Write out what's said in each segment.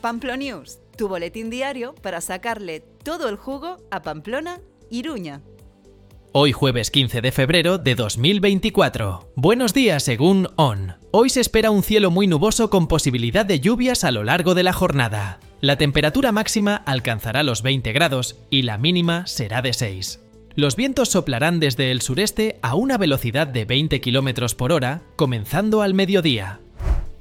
Pamplonews, tu boletín diario para sacarle todo el jugo a Pamplona, Iruña. Hoy jueves 15 de febrero de 2024. Buenos días según ON. Hoy se espera un cielo muy nuboso con posibilidad de lluvias a lo largo de la jornada. La temperatura máxima alcanzará los 20 grados y la mínima será de 6. Los vientos soplarán desde el sureste a una velocidad de 20 km por hora, comenzando al mediodía.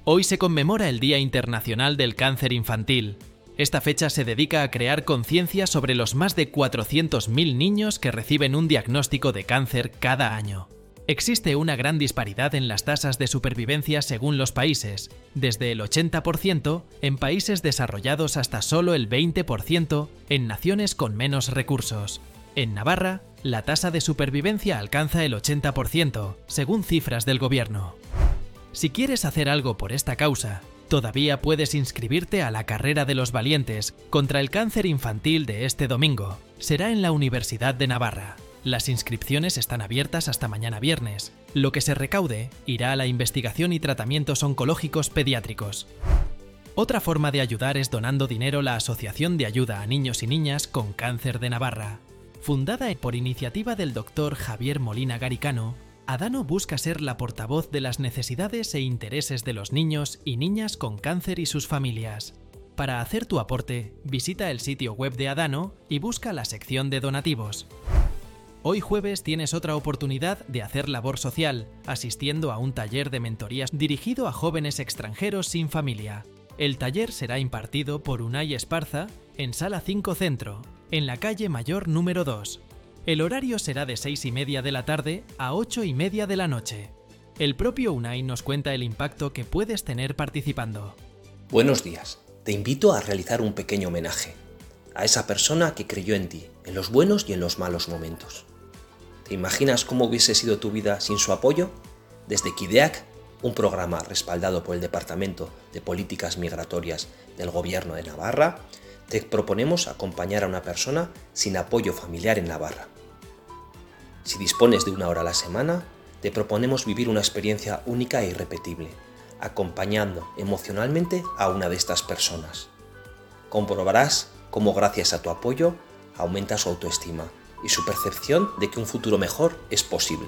Hoy se conmemora el Día Internacional del Cáncer Infantil. Esta fecha se dedica a crear conciencia sobre los más de 400.000 niños que reciben un diagnóstico de cáncer cada año. Existe una gran disparidad en las tasas de supervivencia según los países, desde el 80% en países desarrollados hasta solo el 20% en naciones con menos recursos. En Navarra, la tasa de supervivencia alcanza el 80%, según cifras del gobierno. Si quieres hacer algo por esta causa, todavía puedes inscribirte a la carrera de los valientes contra el cáncer infantil de este domingo. Será en la Universidad de Navarra. Las inscripciones están abiertas hasta mañana viernes. Lo que se recaude irá a la investigación y tratamientos oncológicos pediátricos. Otra forma de ayudar es donando dinero la Asociación de Ayuda a Niños y Niñas con Cáncer de Navarra. Fundada por iniciativa del doctor Javier Molina Garicano, Adano busca ser la portavoz de las necesidades e intereses de los niños y niñas con cáncer y sus familias. Para hacer tu aporte, visita el sitio web de Adano y busca la sección de donativos. Hoy jueves tienes otra oportunidad de hacer labor social, asistiendo a un taller de mentorías dirigido a jóvenes extranjeros sin familia. El taller será impartido por Unai Esparza en Sala 5 Centro, en la calle Mayor número 2. El horario será de 6 y media de la tarde a 8 y media de la noche. El propio Unai nos cuenta el impacto que puedes tener participando. Buenos días. Te invito a realizar un pequeño homenaje a esa persona que creyó en ti, en los buenos y en los malos momentos. ¿Te imaginas cómo hubiese sido tu vida sin su apoyo? Desde Kideak, un programa respaldado por el Departamento de Políticas Migratorias del Gobierno de Navarra, te proponemos acompañar a una persona sin apoyo familiar en Navarra. Si dispones de una hora a la semana, te proponemos vivir una experiencia única e irrepetible, acompañando emocionalmente a una de estas personas. Comprobarás cómo gracias a tu apoyo aumenta su autoestima y su percepción de que un futuro mejor es posible.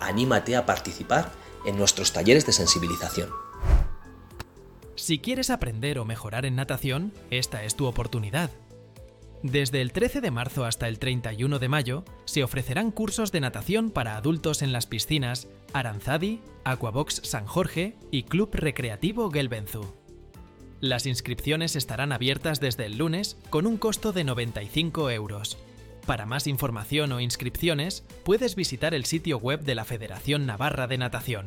Anímate a participar en nuestros talleres de sensibilización. Si quieres aprender o mejorar en natación, esta es tu oportunidad. Desde el 13 de marzo hasta el 31 de mayo se ofrecerán cursos de natación para adultos en las piscinas Aranzadi, Aquabox San Jorge y Club Recreativo Gelbenzu. Las inscripciones estarán abiertas desde el lunes con un costo de 95 euros. Para más información o inscripciones, puedes visitar el sitio web de la Federación Navarra de Natación.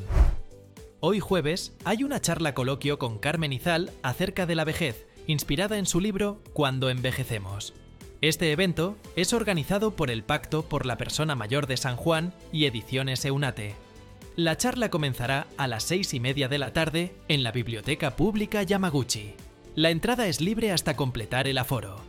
Hoy jueves hay una charla coloquio con Carmen Izal acerca de la vejez, inspirada en su libro Cuando envejecemos. Este evento es organizado por el Pacto por la Persona Mayor de San Juan y Ediciones Eunate. La charla comenzará a las seis y media de la tarde en la Biblioteca Pública Yamaguchi. La entrada es libre hasta completar el aforo.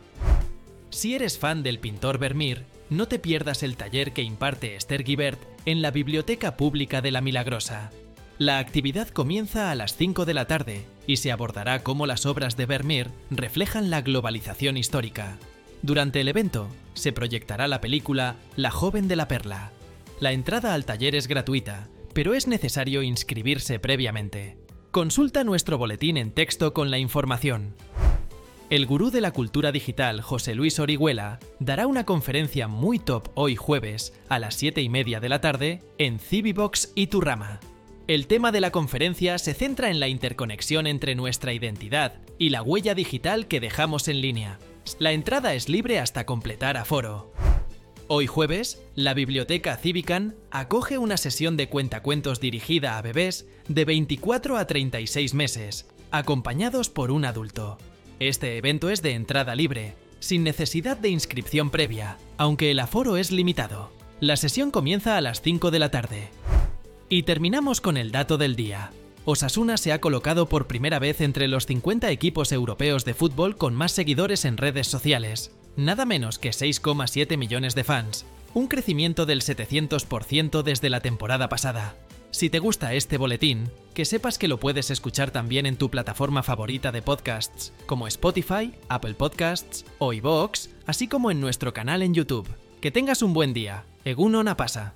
Si eres fan del pintor Vermeer, no te pierdas el taller que imparte Esther Guibert en la Biblioteca Pública de la Milagrosa. La actividad comienza a las 5 de la tarde y se abordará cómo las obras de Vermeer reflejan la globalización histórica. Durante el evento se proyectará la película La joven de la perla. La entrada al taller es gratuita, pero es necesario inscribirse previamente. Consulta nuestro boletín en texto con la información. El gurú de la cultura digital José Luis Orihuela dará una conferencia muy top hoy jueves a las 7 y media de la tarde en Cibibox y Turrama. El tema de la conferencia se centra en la interconexión entre nuestra identidad y la huella digital que dejamos en línea. La entrada es libre hasta completar aforo. Hoy jueves, la Biblioteca Civican acoge una sesión de cuentacuentos dirigida a bebés de 24 a 36 meses, acompañados por un adulto. Este evento es de entrada libre, sin necesidad de inscripción previa, aunque el aforo es limitado. La sesión comienza a las 5 de la tarde. Y terminamos con el dato del día. Osasuna se ha colocado por primera vez entre los 50 equipos europeos de fútbol con más seguidores en redes sociales, nada menos que 6,7 millones de fans, un crecimiento del 700% desde la temporada pasada. Si te gusta este boletín, que sepas que lo puedes escuchar también en tu plataforma favorita de podcasts, como Spotify, Apple Podcasts o iVoox, así como en nuestro canal en YouTube. Que tengas un buen día. Egunon pasa.